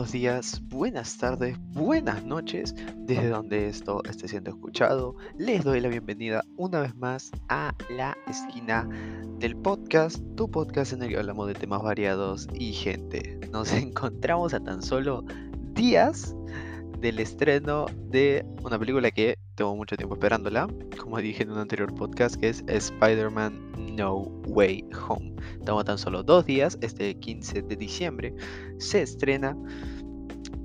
buenos días, buenas tardes, buenas noches, desde donde esto esté siendo escuchado. Les doy la bienvenida una vez más a la esquina del podcast, tu podcast en el que hablamos de temas variados y gente. Nos encontramos a tan solo días del estreno de una película que tengo mucho tiempo esperándola, como dije en un anterior podcast, que es Spider-Man No Way Home. Estamos tan solo dos días, este 15 de diciembre, se estrena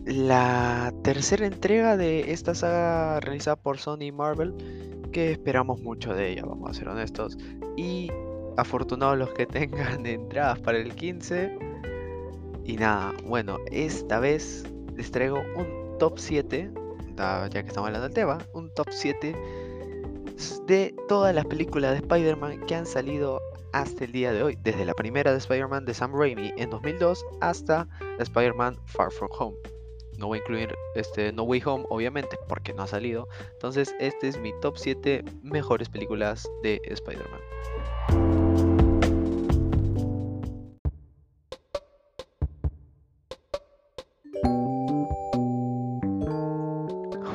la tercera entrega de esta saga realizada por Sony Marvel, que esperamos mucho de ella, vamos a ser honestos. Y afortunados los que tengan entradas para el 15. Y nada, bueno, esta vez les traigo un top 7, ya que estamos hablando del tema, un top 7 de todas las películas de Spider-Man que han salido hasta el día de hoy, desde la primera de Spider-Man de Sam Raimi en 2002 hasta Spider-Man Far From Home. No voy a incluir este No Way Home, obviamente, porque no ha salido. Entonces, este es mi top 7 mejores películas de Spider-Man.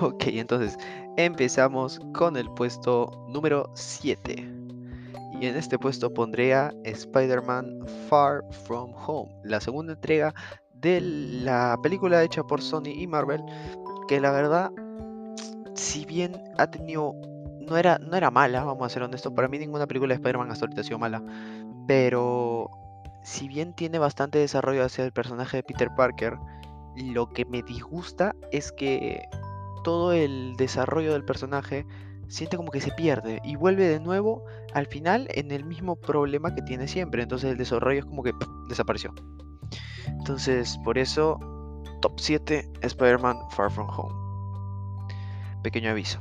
Ok, entonces empezamos con el puesto número 7. Y en este puesto pondré a Spider-Man Far From Home, la segunda entrega de la película hecha por Sony y Marvel, que la verdad, si bien ha tenido... No era, no era mala, vamos a ser honestos, para mí ninguna película de Spider-Man hasta ahorita ha sido mala, pero si bien tiene bastante desarrollo hacia el personaje de Peter Parker, lo que me disgusta es que todo el desarrollo del personaje siente como que se pierde y vuelve de nuevo al final en el mismo problema que tiene siempre. Entonces el desarrollo es como que desapareció. Entonces por eso top 7 Spider-Man Far From Home. Pequeño aviso.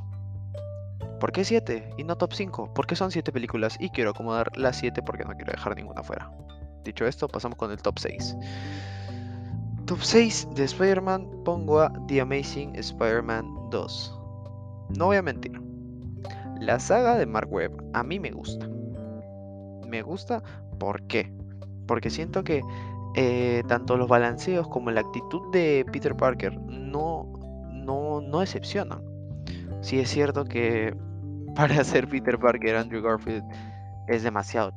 ¿Por qué 7 y no top 5? Porque son 7 películas y quiero acomodar las 7 porque no quiero dejar ninguna fuera. Dicho esto, pasamos con el top 6. Top 6 de Spider-Man pongo a The Amazing Spider-Man 2. No voy a mentir. La saga de Mark Webb a mí me gusta. Me gusta, ¿por qué? Porque siento que eh, tanto los balanceos como la actitud de Peter Parker no, no, no decepcionan. Sí es cierto que para ser Peter Parker, Andrew Garfield es demasiado,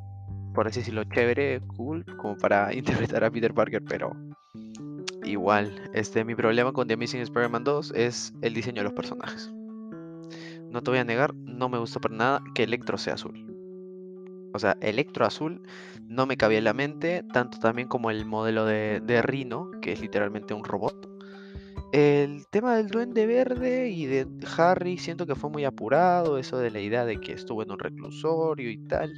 por así decirlo, chévere, cool, como para interpretar a Peter Parker, pero igual, este, mi problema con The Amazing Spider-Man 2 es el diseño de los personajes. No te voy a negar, no me gustó para nada que Electro sea azul. O sea, Electro azul no me cabía en la mente, tanto también como el modelo de, de Rhino, que es literalmente un robot. El tema del duende verde y de Harry siento que fue muy apurado, eso de la idea de que estuvo en un reclusorio y tal.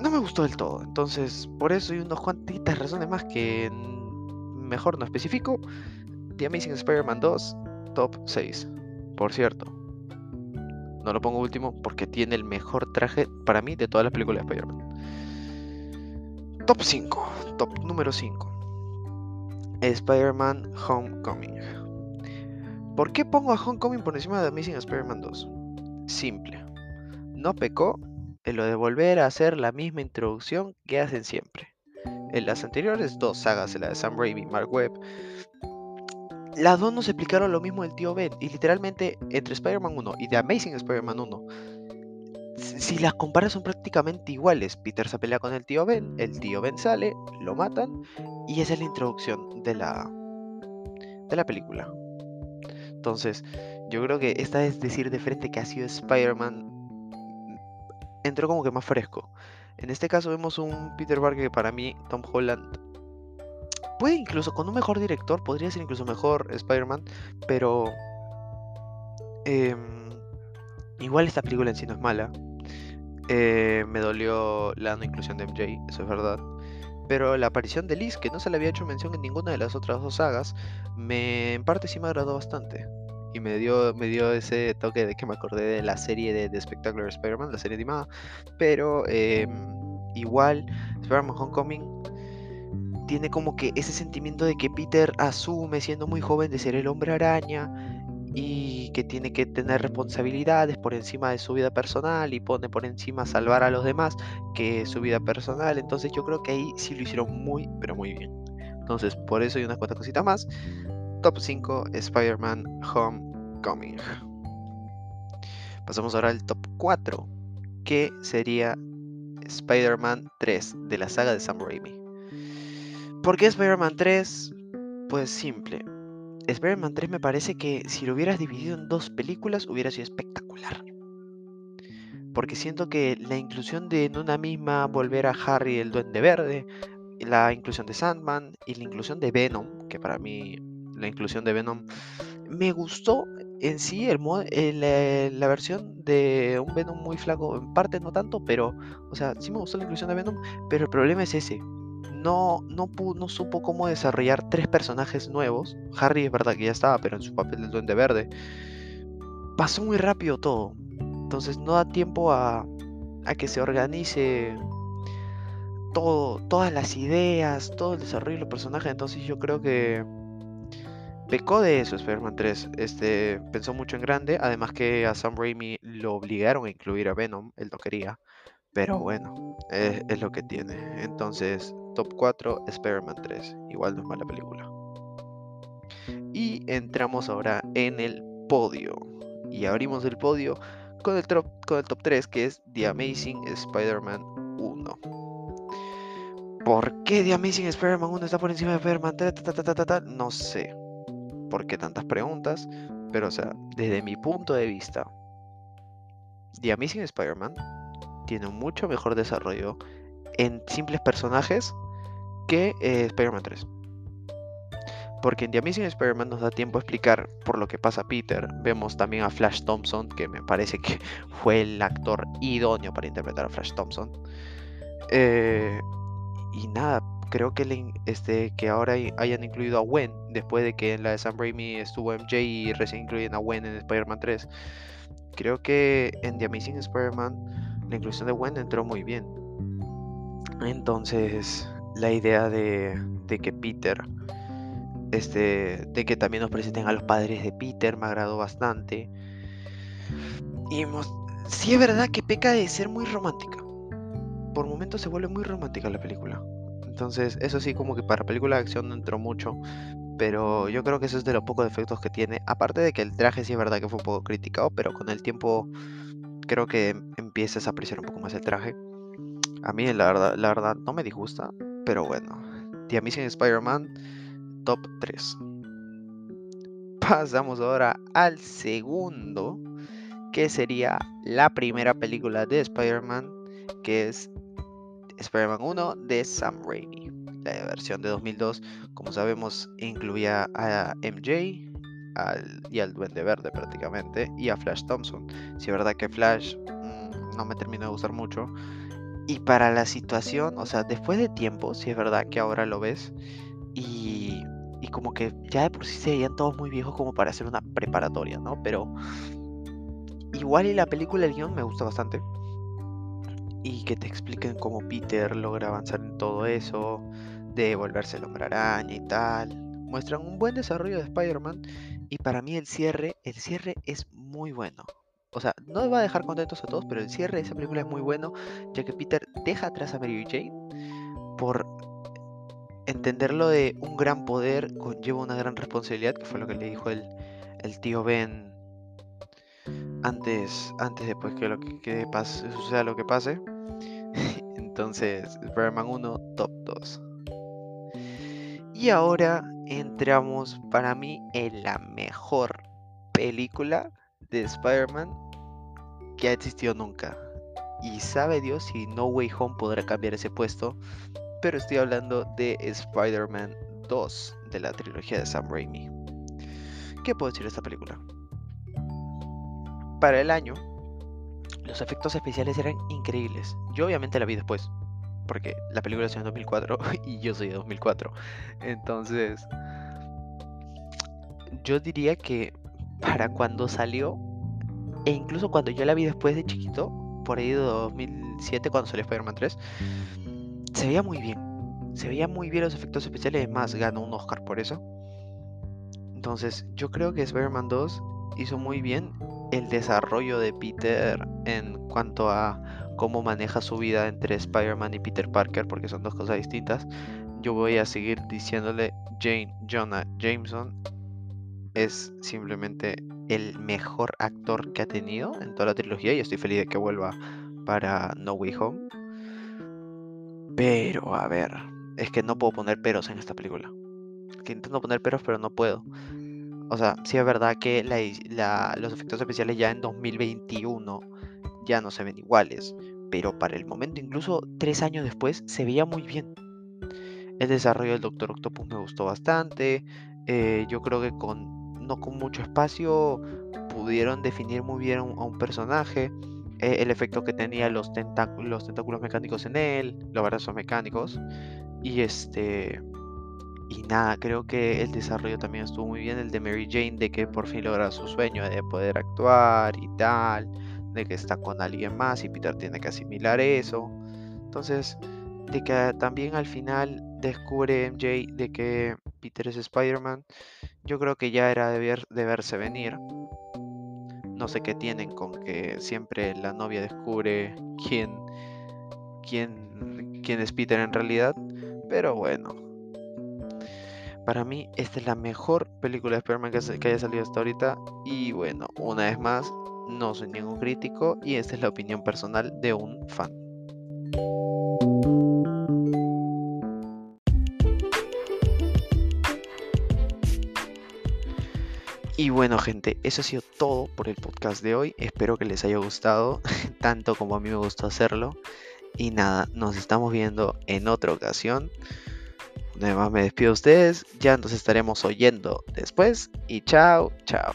No me gustó del todo, entonces por eso hay unos cuantitas razones más que mejor no especifico. The Amazing Spider-Man 2, top 6. Por cierto, no lo pongo último porque tiene el mejor traje para mí de todas las películas de Spider-Man. Top 5, top número 5. Spider-Man Homecoming. ¿Por qué pongo a Homecoming por encima de Amazing Spider-Man 2? Simple. No pecó en lo de volver a hacer la misma introducción que hacen siempre en las anteriores dos sagas, en la de Sam Raimi y Mark Webb, las dos nos explicaron lo mismo del tío Ben. Y literalmente, entre Spider-Man 1 y The Amazing Spider-Man 1, si las comparas son prácticamente iguales. Peter se pelea con el tío Ben, el tío Ben sale, lo matan, y esa es la introducción de la, de la película. Entonces, yo creo que esta es decir de frente que ha sido Spider-Man entró como que más fresco. En este caso vemos un Peter Parker que para mí, Tom Holland, puede incluso con un mejor director, podría ser incluso mejor Spider-Man, pero em, igual esta película en sí no es mala. Eh, me dolió la no inclusión de MJ, eso es verdad. Pero la aparición de Liz, que no se le había hecho mención en ninguna de las otras dos sagas, me en parte sí me agradó bastante y me dio, me dio ese toque de que me acordé de la serie de, de Spectacular Spider-Man, la serie animada. Pero em, igual, Spider-Man Homecoming tiene como que ese sentimiento de que Peter asume siendo muy joven de ser el hombre araña y que tiene que tener responsabilidades por encima de su vida personal y pone por encima salvar a los demás que su vida personal. Entonces yo creo que ahí sí lo hicieron muy, pero muy bien. Entonces, por eso hay unas cuantas cositas más. Top 5, Spider-Man Homecoming. Pasamos ahora al top 4, que sería Spider-Man 3 de la saga de Sam Raimi. ¿Por qué Spider-Man 3? Pues simple. Spider-Man 3 me parece que si lo hubieras dividido en dos películas hubiera sido espectacular. Porque siento que la inclusión de en una misma volver a Harry el Duende Verde, la inclusión de Sandman y la inclusión de Venom, que para mí la inclusión de Venom me gustó en sí el eh, la, versión de un Venom muy flaco, en parte no tanto, pero, o sea, sí me gustó la inclusión de Venom, pero el problema es ese. No, no, supo cómo desarrollar tres personajes nuevos. Harry es verdad que ya estaba, pero en su papel del Duende Verde. Pasó muy rápido todo. Entonces no da tiempo a, que se organice todo, todas las ideas, todo el desarrollo de los personajes. Entonces yo creo que pecó de eso Spider-Man 3. Este, pensó mucho en grande, además que a Sam Raimi lo obligaron a incluir a Venom, él no quería. Pero bueno, es, lo que tiene. Entonces, top 4, Spider-Man 3. Igual no es mala película. Y entramos ahora en el podio. Y abrimos el podio con el, top, con el top 3, que es The Amazing Spider-Man 1. ¿Por qué The Amazing Spider-Man 1 está por encima de Spider-Man 3? No sé por qué tantas preguntas, pero o sea, desde mi punto de vista, The Amazing Spider-Man tiene un mucho mejor desarrollo en simples personajes que eh, Spider-Man 3. Porque en The Amazing Spider-Man nos da tiempo a explicar por lo que pasa Peter. Vemos también a Flash Thompson, que me parece que fue el actor idóneo para interpretar a Flash Thompson. Eh, y nada, creo que, este, que ahora hayan incluido a Gwen, después de que en la de Sam Raimi estuvo MJ y recién incluyen a Gwen en Spider-Man 3. Creo que en The Amazing Spider-Man la inclusión de Gwen entró muy bien. Entonces, la idea de, que Peter, este, de que también nos presenten a los padres de Peter, me agradó bastante. Y sí es verdad que peca de ser muy romántica. Por momentos se vuelve muy romántica la película. Entonces, eso sí, como que para película de acción no entró mucho. Pero yo creo que eso es de los pocos defectos que tiene. Aparte de que el traje sí es verdad que fue un poco criticado, pero con el tiempo creo que empiezas a apreciar un poco más el traje. A mí la verdad, no me disgusta, pero bueno. The Amazing Spider-Man, top 3. Pasamos ahora al segundo, que sería la primera película de Spider-Man, que es Spider-Man 1 de Sam Raimi. La versión de 2002, como sabemos, incluía a MJ y al Duende Verde prácticamente y a Flash Thompson. Si es verdad que Flash mm, no me terminó de gustar mucho. Y para la situación, o sea, después de tiempo, si es verdad que ahora lo ves y, y como que ya de por sí se veían todos muy viejos como para hacer una preparatoria, ¿no? Pero igual y la película, el guion me gusta bastante y que te expliquen cómo Peter logra avanzar en todo eso, de volverse el hombre araña y tal. Muestran un buen desarrollo de Spider-Man y para mí el cierre, el cierre es muy bueno. O sea, no va a dejar contentos a todos, pero el cierre de esa película es muy bueno, ya que Peter deja atrás a Mary Jane por entenderlo de un gran poder conlleva una gran responsabilidad, que fue lo que le dijo el, tío Ben antes, antes después que lo que, pase, suceda lo que pase. Entonces, Spider-Man 1, top 2. Y ahora entramos para mí en la mejor película de Spider-Man que ha existido nunca. Y sabe Dios si No Way Home podrá cambiar ese puesto. Pero estoy hablando de Spider-Man 2 de la trilogía de Sam Raimi. ¿Qué puedo decir de esta película? para el año, los efectos especiales eran increíbles. Yo obviamente la vi después, porque la película salió en 2004 y yo soy de 2004. Entonces, yo diría que para cuando salió, e incluso cuando yo la vi después de chiquito, por ahí de 2007 cuando salió Spider-Man 3, se veía muy bien. Se veía muy bien los efectos especiales, más ganó un Oscar por eso. Entonces, yo creo que Spider-Man 2 hizo muy bien el desarrollo de Peter en cuanto a cómo maneja su vida entre Spider-Man y Peter Parker, porque son dos cosas distintas. yo voy a seguir diciéndole Jane Jonah Jameson es simplemente el mejor actor que ha tenido en toda la trilogía y estoy feliz de que vuelva para No Way Home. Pero, a ver, es que no puedo poner peros en esta película. Que intento poner peros, pero no puedo. O sea, sí es verdad que los efectos especiales ya en 2021 ya no se ven iguales. Pero para el momento, incluso tres años después, se veía muy bien. El desarrollo del Doctor Octopus me gustó bastante. Eh, yo creo que con no con mucho espacio pudieron definir muy bien a un, personaje. Eh, el efecto que tenía los, los tentáculos mecánicos en él, los brazos mecánicos. Y este. Y nada, creo que el desarrollo también estuvo muy bien. El de Mary Jane, de que por fin logra su sueño de poder actuar y tal. De que está con alguien más y Peter tiene que asimilar eso. Entonces, de que también al final descubre MJ de que Peter es Spider-Man, yo creo que ya era de, de verse venir. No sé qué tienen con que siempre la novia descubre quién, quién, quién es Peter en realidad, pero bueno. Para mí, esta es la mejor película de Spider-Man que, que haya salido hasta ahorita. Y bueno, una vez más, no soy ningún crítico y esta es la opinión personal de un fan. Y bueno gente, eso ha sido todo por el podcast de hoy. Espero que les haya gustado, tanto como a mí me gustó hacerlo. Y nada, nos estamos viendo en otra ocasión. Además me despido de ustedes, ya nos estaremos oyendo después. Y chao, chao.